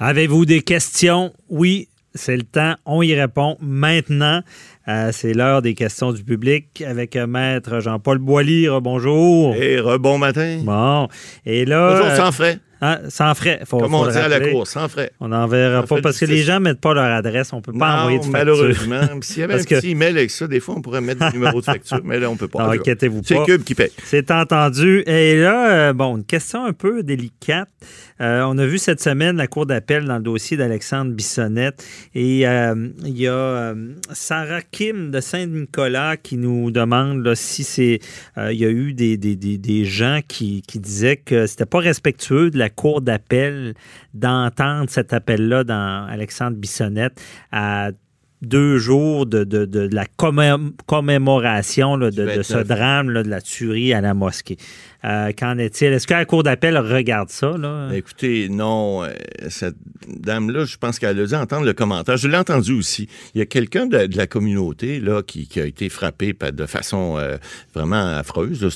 Avez-vous des questions? Oui, c'est le temps. On y répond maintenant. Euh, c'est l'heure des questions du public avec euh, Maître Jean-Paul Boilly. Bonjour. Et rebon matin. Bon. Et là. Toujours euh, sans frais. hein, sans frais. Faut, Comme on le dit à la cour, sans frais. On n'enverra pas parce que les gens ne mettent pas leur adresse. On ne peut pas Non, envoyer de facture. malheureusement. S'il y avait Parce un que- petit email avec ça, des fois, on pourrait mettre des numéros de facture, mais là, on peut pas. Non, inquiétez-vous C'est pas. Cube qui paye. C'est entendu. Et là, euh, bon, une question un peu délicate. Euh, on a vu cette semaine la Cour d'appel dans le dossier d'Alexandre Bissonnette. Et euh, il y a Sarah Kim de Saint-Nicolas qui nous demande là, si c'est. euh, il y a eu des, des, des, des gens qui, qui disaient que c'était pas respectueux de la Cour d'appel d'entendre cet appel-là dans Alexandre Bissonnette à deux jours de, de, de, de la commé- commémoration là, de, ce 29. drame là, de la tuerie à la mosquée. Euh, Qu'en est-il? Est-ce que la Cour d'appel regarde ça? Là? Ben, écoutez, non, euh, cette dame-là, je pense qu'elle a dû entendre le commentaire. Je l'ai entendu aussi. Il y a quelqu'un de, de la communauté là qui, qui a été frappé de façon euh, vraiment affreuse.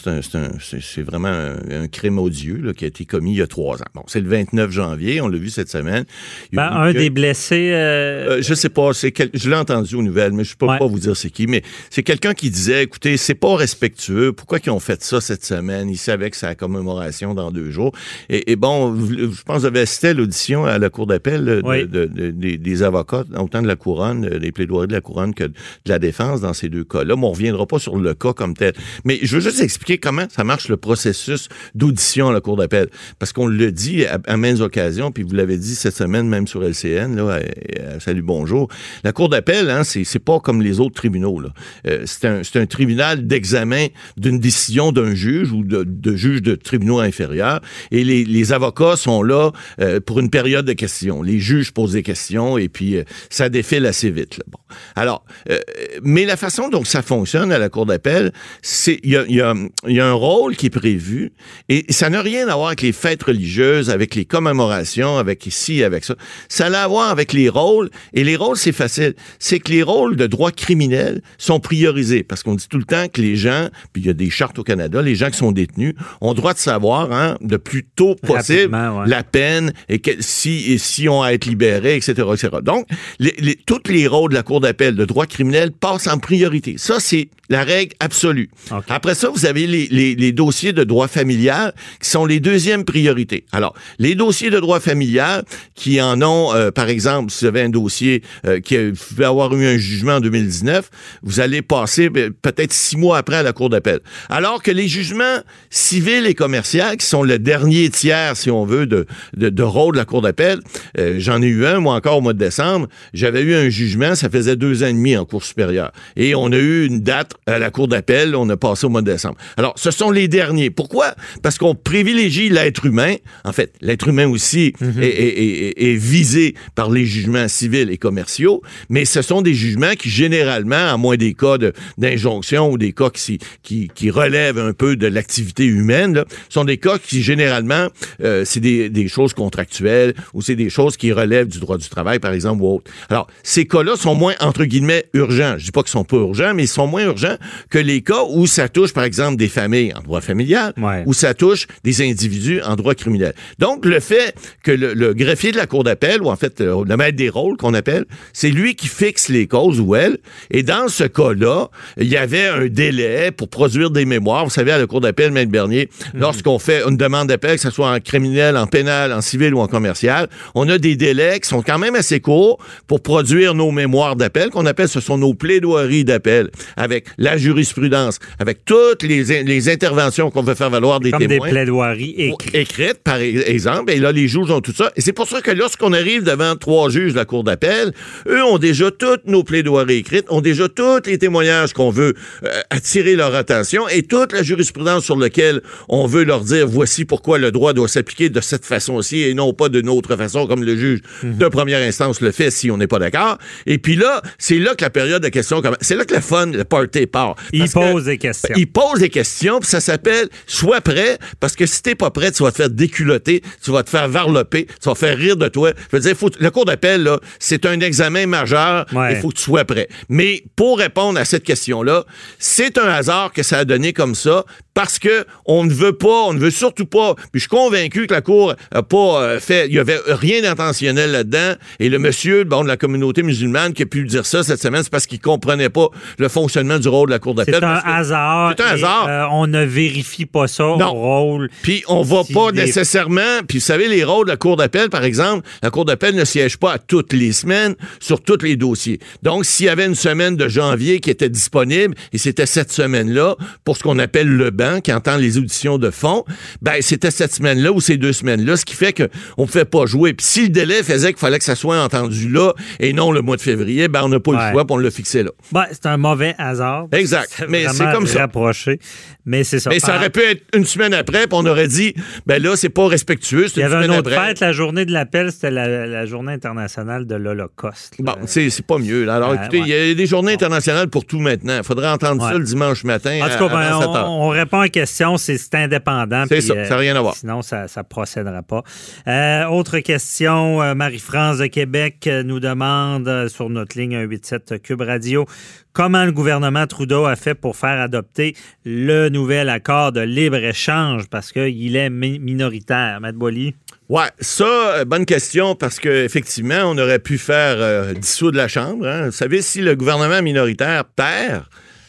C'est vraiment un, un crime odieux là, qui a été commis il y a trois ans. Bon, c'est le 29 janvier, on l'a vu cette semaine. Ben, un que- des blessés. euh, je sais pas, quel- je l'ai entendu aux nouvelles, mais je peux Ouais. pas vous dire c'est qui. Mais c'est quelqu'un qui disait, écoutez, c'est pas respectueux. Pourquoi ils ont fait ça cette semaine? Ils c'est la commémoration dans deux jours. Et, et bon, je pense que vous avez assisté l'audition à la cour d'appel euh, de- Oui. de- de- des, des avocats, autant de la couronne, euh, des plaidoiries de la couronne que de la défense dans ces deux cas-là. Mais on reviendra pas sur le cas comme tel. Mais je veux juste expliquer comment ça marche le processus d'audition à la cour d'appel, parce qu'on le dit à, à maintes occasions, puis vous l'avez dit cette semaine même sur LCN, là, à- à Salut Bonjour. La cour d'appel, hein, c'est pas comme les autres tribunaux. là. Euh, c'est un, c'est un tribunal d'examen d'une décision d'un juge ou de, de juge de tribunaux inférieurs, et les, avocats sont là euh, pour une période de questions. Les juges posent des questions et puis euh, ça défile assez vite. Bon. Alors, euh, mais la façon dont ça fonctionne à la cour d'appel, c'est il y a, y a un rôle qui est prévu et ça n'a rien à voir avec les fêtes religieuses, avec les commémorations, avec ici, avec ça. Ça a à voir avec les rôles et les rôles c'est facile. C'est que les rôles de droit criminel sont priorisés parce qu'on dit tout le temps que les gens, puis il y a des chartes au Canada, les gens qui sont détenus ont droit de savoir hein, de plus tôt possible ouais. la peine et que, si et si on a à être libéré, etc., etc. Donc, les, les, tous les rôles de la Cour d'appel de droit criminel passent en priorité. Ça, c'est la règle absolue. Après ça, vous avez les, les, les dossiers de droit familial qui sont les deuxièmes priorités. Alors, les dossiers de droit familial qui en ont, euh, par exemple, si vous avez un dossier euh, qui a- vous pouvez avoir eu un jugement en 2019, vous allez passer ben, peut-être six mois après à la Cour d'appel. Alors que les jugements civils et commerciaux, qui sont le dernier tiers, si on veut, de, de, de rôle de la Cour d'appel, euh, j'en ai eu un, moi encore au mois de décembre, j'avais eu un jugement, ça faisait deux ans et demi en Cour supérieure. Et on a eu une date à la Cour d'appel, on a passé au mois de décembre. Alors, ce sont les derniers. Pourquoi? Parce qu'on privilégie l'être humain. En fait, l'être humain aussi est, est- est- est visé par les jugements civils et commerciaux, mais ce sont des jugements qui, généralement, à moins des cas de- d'injonction ou des cas qui, qui, qui relèvent un peu de l'activité humaine, là, sont des cas qui, généralement, euh, c'est des, des choses contractuelles ou c'est des choses qui relèvent du droit du travail, par exemple, ou autre. Alors, ces cas-là sont moins, entre guillemets, urgents. Je dis pas qu'ils sont pas urgents, mais ils sont moins urgents que les cas où ça touche, par exemple, des familles en droit familial, Ouais. où ça touche des individus en droit criminel. Donc, le fait que le, le greffier de la Cour d'appel, ou en fait, euh, le maître des rôles qu'on appelle, c'est lui qui fixe les causes ou elle. Et dans ce cas-là, il y avait un délai pour produire des mémoires. Vous savez, à la Cour d'appel, Maître Bernier, lorsqu'on fait une demande d'appel, que ce soit en criminel, en pénal, en civil ou en commercial, on a des délais qui sont quand même assez courts pour produire nos mémoires d'appel, qu'on appelle, ce sont nos plaidoiries d'appel, avec la jurisprudence, avec toutes les, les interventions qu'on veut faire valoir des Comme témoins. des plaidoiries écrites. Écrites, par e- exemple. Et là, les juges ont tout ça. Et c'est pour ça que lorsqu'on arrive devant trois juges de la Cour d'appel, eux ont déjà toutes nos plaidoiries écrites, ont déjà tous les témoignages qu'on veut euh, attirer leur attention et toute la jurisprudence sur laquelle on veut leur dire voici pourquoi le droit doit s'appliquer de cette façon-ci et non pas d'une autre façon comme le juge Mhm. de première instance le fait si on n'est pas d'accord. Et puis là, c'est là que la période de questions commence. C'est là que le fun, le party Il que- pose des questions. il pose des questions, puis ça s'appelle Sois prêt, parce que si t'es pas prêt, tu vas te faire déculoter, tu vas te faire varloper, tu vas faire rire de toi. Je veux dire, faut, le cours d'appel, là, c'est un examen majeur, Ouais. il faut que tu sois prêt. Mais pour répondre à cette question-là, c'est un hasard que ça a donné comme ça, parce que on ne veut pas, on ne veut surtout pas, puis je suis convaincu que la Cour a pas euh, fait, il y avait rien d'intentionnel là-dedans, et le monsieur, bon, de la communauté musulmane qui a pu dire ça cette semaine, c'est parce qu'il comprenait pas le fonctionnement du rôle de la Cour d'appel. C'est un hasard. C'est un hasard. euh, on ne vérifie pas ça Non. au rôle. Puis on va Si pas des- nécessairement. Puis vous savez, les rôles de la Cour d'appel, par exemple, la Cour d'appel ne siège pas à toutes les semaines sur tous les dossiers. Donc, s'il y avait une semaine de janvier qui était disponible, et c'était cette semaine-là, pour ce qu'on appelle le banc, qui entend les auditions de fond, ben c'était cette semaine-là ou ces deux semaines-là, ce qui fait qu'on ne pouvait pas jouer. Puis si le délai faisait qu'il fallait que ça soit entendu là et non le mois de février, ben on n'a pas Ouais. le choix, puis on l'a fixé là. Ben, c'est un mauvais hasard. Exact. Mais c'est comme ça. rapproché. Mais c'est ça. Mais ça aurait pu être une semaine après, puis on aurait dit, ben là, c'est pas respectueux, Il y une avait une semaine autre après. fête, la journée de l'appel, c'était la, la journée internationale de l'Holocauste. Bon, c'est c'est pas mieux. là. Alors, Euh, écoutez, il y a des journées internationales pour tout maintenant. Il faudrait entendre ça le dimanche matin. En tout cas, ben, avant 7 heures. on, on répond à question, c'est indépendant. C'est ça, ça n'a rien à voir. Sinon, ça ne procédera pas. Euh, autre question, euh, Marie-France de Québec euh, nous demande euh, sur notre ligne 187 Cube Radio comment le gouvernement Trudeau a fait pour faire adopter le nouvel accord de libre-échange parce qu'il est mi- minoritaire. Matt Boily? Ouais, ça, euh, bonne question, parce qu'effectivement, on aurait pu faire euh, dissoudre la Chambre. hein. Vous savez, si le gouvernement minoritaire perd,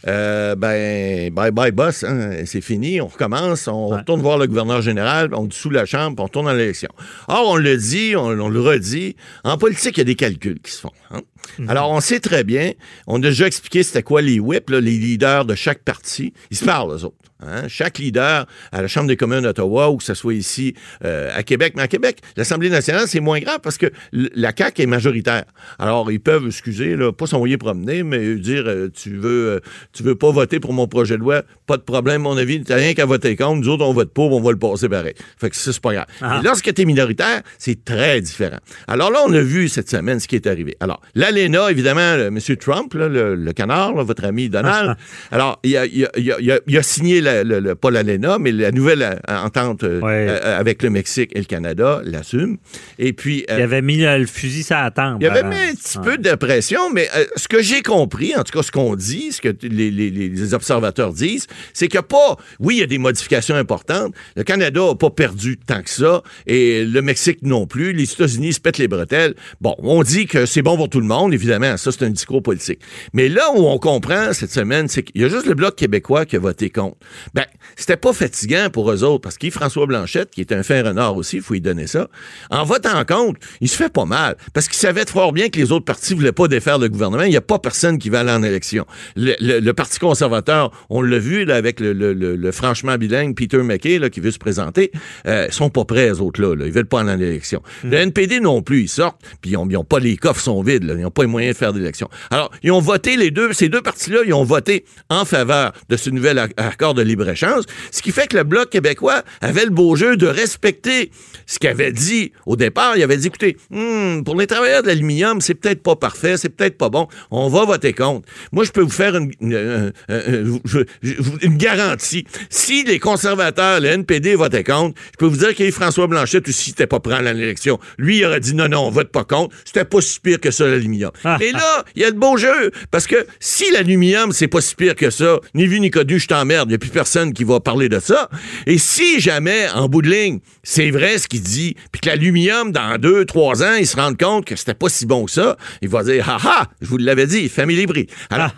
euh, ben, bye bye boss, hein, c'est fini, on recommence, on Ouais. retourne voir le gouverneur général, on dissout la Chambre, puis on tourne dans l'élection. Or, on le dit, on, on le redit, en politique, il y a des calculs qui se font. hein. Alors, on sait très bien, on a déjà expliqué c'était quoi les whips, là, les leaders de chaque parti. Ils se parlent, eux autres. hein. Chaque leader à la Chambre des communes d'Ottawa ou que ce soit ici euh, à Québec. Mais à Québec, l'Assemblée nationale, c'est moins grave parce que la CAQ est majoritaire. Alors, ils peuvent, excusez, là, pas s'envoyer promener, mais dire euh, tu veux euh, tu veux pas voter pour mon projet de loi, pas de problème, mon avis, t'as rien qu'à voter contre. Nous autres, on vote pour, on va le passer pareil. Fait que ça, c'est pas grave. Ah. Mais lorsque tu es minoritaire, c'est très différent. Alors là, on a vu cette semaine ce qui est arrivé. Alors, l'ALENA, évidemment, le, M. Trump, là, le, le canard, là, votre ami Donald, alors, il a, il a- il a- il a- il a signé, la- le- pas l'ALENA, mais la nouvelle euh, entente euh, Ouais. euh, avec le Mexique et le Canada, l'assume. Et puis... Il avait mis le, fusil sur la tempe. il avait mis un petit Ouais. peu de pression, mais ce que j'ai compris, en tout cas ce qu'on dit, ce que les- les observateurs disent, c'est qu'il n'y a pas, oui, il y a des modifications importantes. Le Canada n'a pas perdu tant que ça, et le Mexique non plus. Les États-Unis se pètent les bretelles. Bon, on dit que c'est bon pour tout le monde, évidemment, ça c'est un discours politique. Mais là où on comprend cette semaine, c'est qu'il y a juste le Bloc québécois qui a voté contre. Ben, c'était pas fatigant pour eux autres, parce qu'il François Blanchette, qui est un fin renard aussi, il faut lui donner ça, en votant contre, il se fait pas mal, parce qu'il savait fort bien que les autres partis voulaient pas défaire le gouvernement. Il n'y a pas personne qui va aller en élection. Le, le- le Parti conservateur, on l'a vu là, avec le, franchement bilingue Peter McKay là, qui veut se présenter, euh, sont pas prêts, les autres-là. Là. Ils veulent pas aller en élection. Le NPD non plus, ils sortent, puis ils ont, ils ont pas les coffres sont vides, là. ils n'ont pas les moyens de faire d'élection. Alors, ils ont voté, les deux, ces deux partis-là, ils ont voté en faveur de ce nouvel ac- accord de libre-échange, ce qui fait que le Bloc québécois avait le beau jeu de respecter ce qu'il avait dit au départ. Il avait dit, écoutez, hmm, pour les travailleurs de l'aluminium, c'est peut-être pas parfait, c'est peut-être pas bon, on va voter contre. Moi, je peux vous faire une, une, euh, euh, garantie. Si les conservateurs, le NPD votaient contre, je peux vous dire que François Blanchette aussi n'était pas prêt à l'élection. Lui, il aurait dit non, non, on vote pas contre. C'était pas si pire que ça, l'aluminium. Ah. Et là, il y a de beaux jeux. Parce que si l'aluminium, c'est pas si pire que ça, ni vu ni connu, je t'emmerde. Il n'y a plus personne qui va parler de ça. Et si jamais, en bout de ligne, c'est vrai ce qu'il dit, puis que l'aluminium, dans deux, trois ans, il se rend compte que c'était pas si bon que ça, il va dire, ha ha, je vous l'avais dit, famille prix. Alors,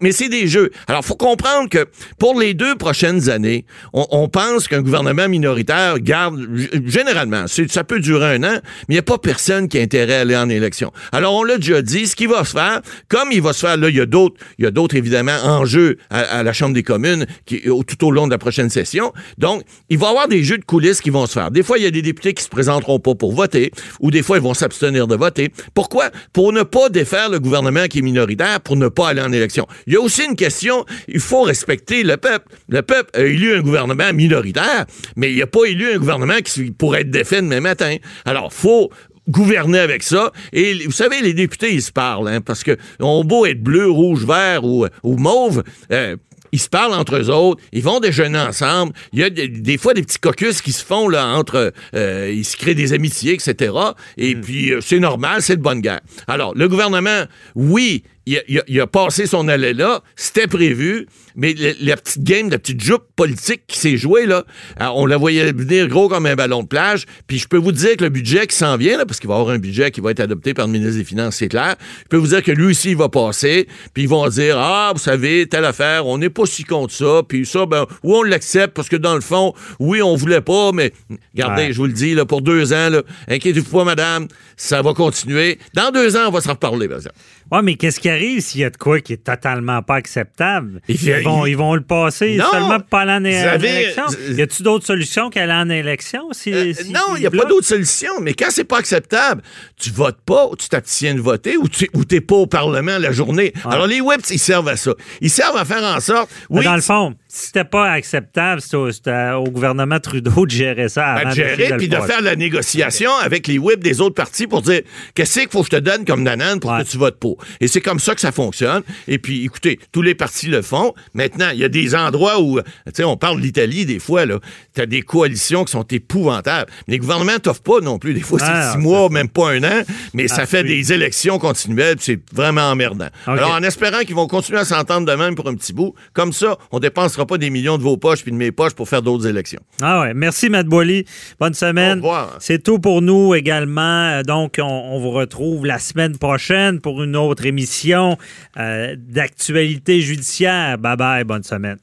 mais c'est des jeux. Alors, faut comprendre que pour les deux prochaines années, on, pense qu'un gouvernement minoritaire garde, généralement, ça peut durer un an, mais il n'y a pas personne qui a intérêt à aller en élection. Alors, on l'a déjà dit, ce qui va se faire, comme il va se faire, là, il y a d'autres, il y a d'autres, évidemment, enjeux à, à, la Chambre des communes tout au long de la prochaine session. Donc, il va y avoir des jeux de coulisses qui vont se faire. Des fois, il y a des députés qui se présenteront pas pour voter, ou des fois, ils vont s'abstenir de voter. Pourquoi? Pour ne pas défaire le gouvernement qui est minoritaire, pour ne pas aller en élection. Il y a aussi une question, il faut respecter le peuple. Le peuple a élu un gouvernement minoritaire, mais il n'a pas élu un gouvernement qui pourrait être défait demain matin. Alors, faut gouverner avec ça. Et vous savez, les députés, ils se parlent, hein, parce que on beau être bleu, rouge, vert ou, ou mauve, euh, ils se parlent entre eux autres, ils vont déjeuner ensemble. Il y a des, fois des petits caucus qui se font là entre, euh, ils se créent des amitiés, etc. Et hmm. puis euh, c'est normal, c'est de bonne guerre. Alors le gouvernement, oui, il a, passé son allée là, c'était prévu, mais la petite game, la petite jupe politique qui s'est jouée, là, euh, on la voyait venir gros comme un ballon de plage. Puis je peux vous dire que le budget qui s'en vient, là, parce qu'il va y avoir un budget qui va être adopté par le ministre des Finances, c'est clair, je peux vous dire que lui aussi, il va passer, puis ils vont dire, ah, vous savez, telle affaire, on n'est pas si contre ça, puis ça, ben, oui, on l'accepte, parce que dans le fond, oui, on voulait pas, mais regardez, je vous le dis, là, pour deux ans, inquiétez-vous pas, madame, ça va continuer. Dans deux ans, on va se reparler, par exemple. Oui, mais qu'est-ce qui arrive s'il y a de quoi qui est totalement pas acceptable? Ils, vont, ils vont le passer seulement pour pas aller en élection. Y a-t-il d'autres solutions qu'aller en élection? Euh, non, il n'y a pas d'autres solutions. Mais quand c'est pas acceptable, tu votes pas, ou tu t'abstiens de voter, ou tu n'es pas au Parlement la journée. Alors, les whips, ils servent à ça. Ils servent à faire en sorte. Oui, dans le fond, c'était pas acceptable, c'était au, gouvernement Trudeau de gérer ça avant de gérer, puis de, faire la négociation avec les whips des autres partis pour dire qu'est-ce qu'il faut que je te donne comme nanane pour que tu votes pour? Et c'est comme ça que ça fonctionne. Et puis, écoutez, tous les partis le font. Maintenant, il y a des endroits où, tu sais, on parle de l'Italie des fois, là. Tu as des coalitions qui sont épouvantables. les gouvernements t'offrent pas non plus. Des fois, c'est ah, six mois, même pas un an, mais ça ah, fait des élections continuelles, c'est vraiment emmerdant. Alors, en espérant qu'ils vont continuer à s'entendre de même pour un petit bout, comme ça, on dépensera pas des millions de vos poches puis de mes poches pour faire d'autres élections. Ah ouais. Merci, Matt Boily. Bonne semaine. Au revoir. C'est tout pour nous également. Donc, on vous retrouve la semaine prochaine pour une autre émission euh, d'actualité judiciaire. Bye bye, bonne semaine.